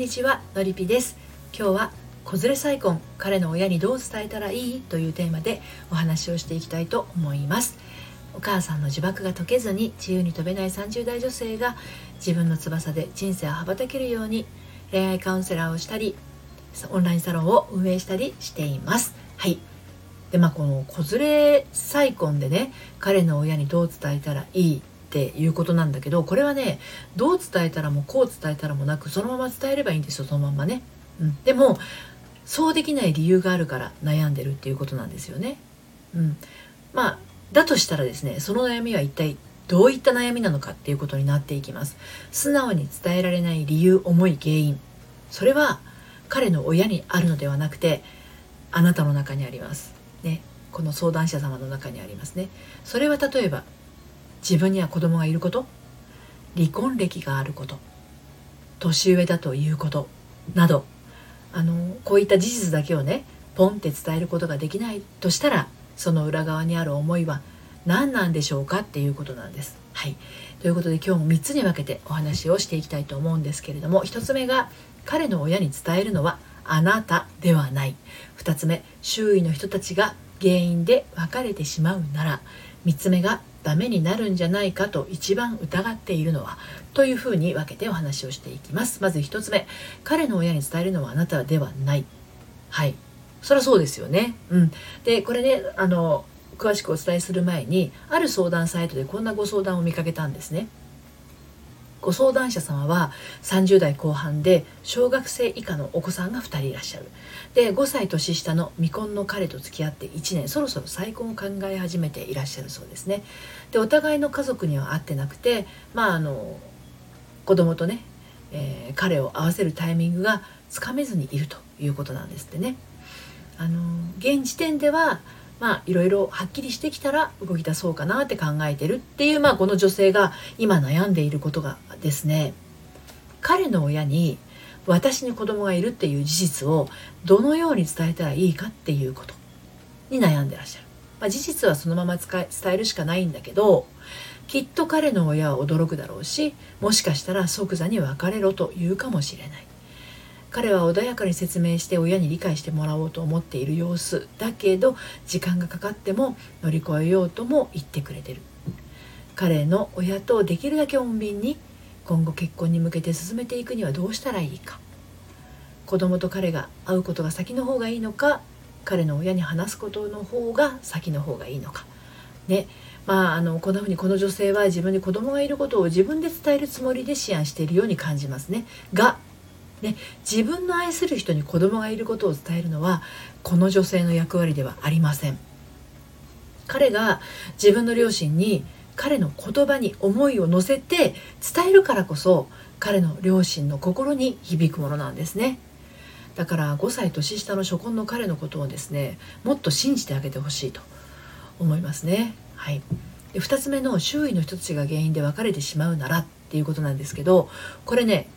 にちはのりぴです。今日は子連れ再婚彼の親にどう伝えたらいいというテーマでお話をしていきたいと思います。お母さんの呪縛が解けずに自由に飛べない30代女性が自分の翼で人生を羽ばたけるように恋愛カウンセラーをしたりオンラインサロンを運営したりしています。はい。でまあこの子連れ再婚でね彼の親にどう伝えたらいいっていうことなんだけどこれはねどう伝えたらもこう伝えたらもなくそのまま伝えればいいんですよそのままね、うん、でもそうできない理由があるから悩んでるっていうことなんですよね、うん、まあだとしたらですねその悩みは一体どういった悩みなのかっていうことになっていきます。素直に伝えられない理由思い原因。それは彼の親にあるのではなくてあなたの中にあります。ね。この相談者様の中にありますね。それは例えば自分には子供がいること。離婚歴があること。年上だということ。など。あのこういった事実だけをねポンって伝えることができないとしたらその裏側にある思いは何なんでしょうかっていうことなんです。はい、ということで今日も3つに分けてお話をしていきたいと思うんですけれども1つ目が彼の親に伝えるのはあなたではない。2つ目周囲の人たちが原因で別れてしまうなら。3つ目がダメになるんじゃないかと一番疑っているのはというふうに分けてお話をしていきます。まず1つ目彼の親に伝えるのはあなたではない。はい。そりゃそうですよね。うん。でこれねあの詳しくお伝えする前にある相談サイトでこんなご相談を見かけたんですね。ご相談者様は30代後半で小学生以下のお子さんが2人いらっしゃる。で5歳年下の未婚の彼と付き合って1年そろそろ再婚を考え始めていらっしゃるそうですね。でお互いの家族には会ってなくてまああの子供とね、えー、彼を会わせるタイミングがつかめずにいるということなんですってね。あの現時点ではまあいろいろはっきりしてきたら動き出そうかなって考えてるっていうまあこの女性が今悩んでいることがですね。彼の親に私に子供がいるっていう事実をどのように伝えたらいいかっていうことに悩んでらっしゃる、まあ、事実はそのまま伝えるしかないんだけどきっと彼の親は驚くだろうしもしかしたら即座に別れろと言うかもしれない。彼は穏やかに説明して親に理解してもらおうと思っている様子だけど時間がかかっても乗り越えようとも言ってくれてる。彼の親とできるだけ穏便に今後結婚に向けて進めていくにはどうしたらいいか。子供と彼が会うことが先の方がいいのか。彼の親に話すことの方が先の方がいいのか。ね。まあ、あのこんな風にこの女性は自分に子供がいることを自分で伝えるつもりで思案しているように感じますね。がね、自分の愛する人に子供がいることを伝えるのはこの女性の役割ではありません。彼が自分の両親に彼の言葉に思いを乗せて伝えるからこそ彼の両親の心に響くものなんですね。だから5歳年下の初婚の彼のことをですねもっと信じてあげてほしいと思いますね。はい。で2つ目の周囲の人たちが原因で別れてしまうならっていうことなんですけどこれね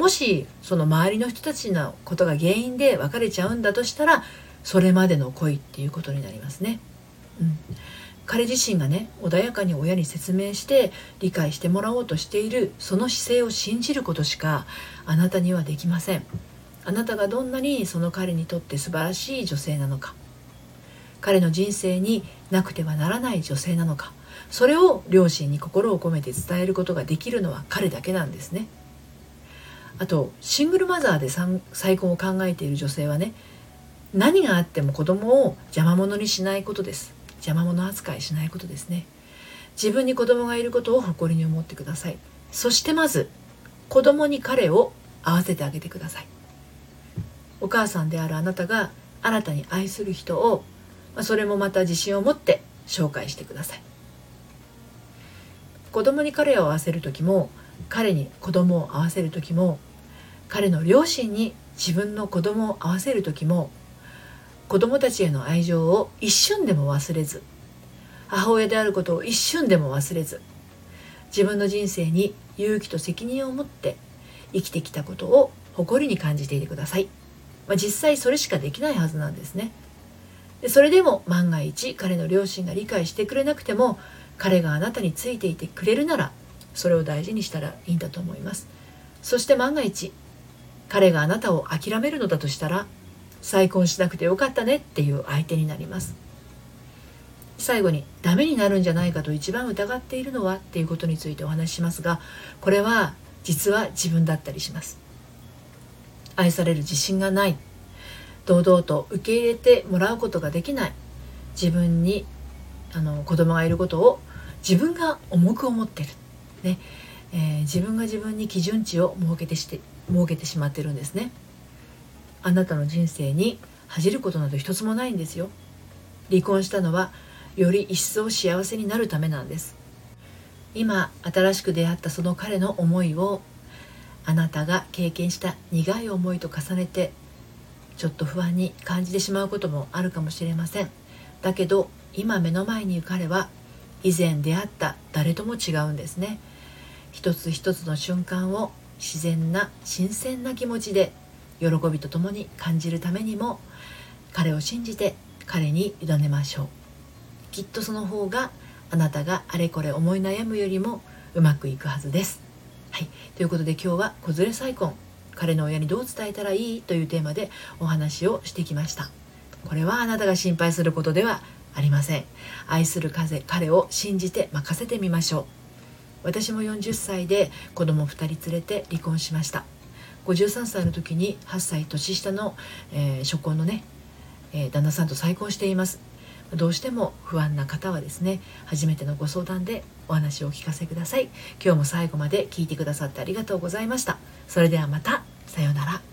もしその周りの人たちのことが原因で別れちゃうんだとしたらそれまでの恋っていうことになりますね。うん、彼自身がね穏やかに親に説明して理解してもらおうとしているその姿勢を信じることしかあなたにはできません。あなたがどんなにその彼にとって素晴らしい女性なのか彼の人生になくてはならない女性なのかそれを両親に心を込めて伝えることができるのは彼だけなんですね。あとシングルマザーで再婚を考えている女性はね何があっても子供を邪魔者にしないことです。邪魔者扱いしないことですね。自分に子供がいることを誇りに思ってください。そしてまず子供に彼を合わせてあげてください。お母さんであるあなたが新たに愛する人をそれもまた自信を持って紹介してください。子供に彼を合わせる時も彼に子供を合わせる時も彼の両親に自分の子供を会わせる時も子供たちへの愛情を一瞬でも忘れず母親であることを一瞬でも忘れず自分の人生に勇気と責任を持って生きてきたことを誇りに感じていてください、まあ、実際それしかできないはずなんですね。でそれでも万が一彼の両親が理解してくれなくても彼があなたについていてくれるならそれを大事にしたらいいんだと思います。そして万が一彼があなたを諦めるのだとしたら再婚しなくてよかったねっていう相手になります。最後にダメになるんじゃないかと一番疑っているのはっていうことについてお話ししますがこれは実は自分だったりします。愛される自信がない。堂々と受け入れてもらうことができない。自分にあの子供がいることを自分が重く思ってる、ね。えー、自分が自分に基準値を設けてして設けてしまってるんですね。あなたの人生に恥じることなど一つもないんですよ。離婚したのはより一層幸せになるためなんです。今新しく出会ったその彼の思いをあなたが経験した苦い思いと重ねてちょっと不安に感じてしまうこともあるかもしれません。だけど今目の前にいる彼は以前出会った誰とも違うんですね。一つ一つの瞬間を自然な新鮮な気持ちで喜びとともに感じるためにも彼を信じて彼に委ねましょうきっとその方があなたがあれこれ思い悩むよりもうまくいくはずです。はい、ということで今日は子連れ再婚彼の親にどう伝えたらいいというテーマでお話をしてきました。これはあなたが心配することではありません。愛する彼を信じて任せてみましょう。私も40歳で子供2人連れて離婚しました。53歳の時に8歳年下の、えー、初婚のね、えー、旦那さんと再婚しています。どうしても不安な方はですね初めてのご相談でお話をお聞かせください。今日も最後まで聞いてくださってありがとうございました。それではまた。さようなら。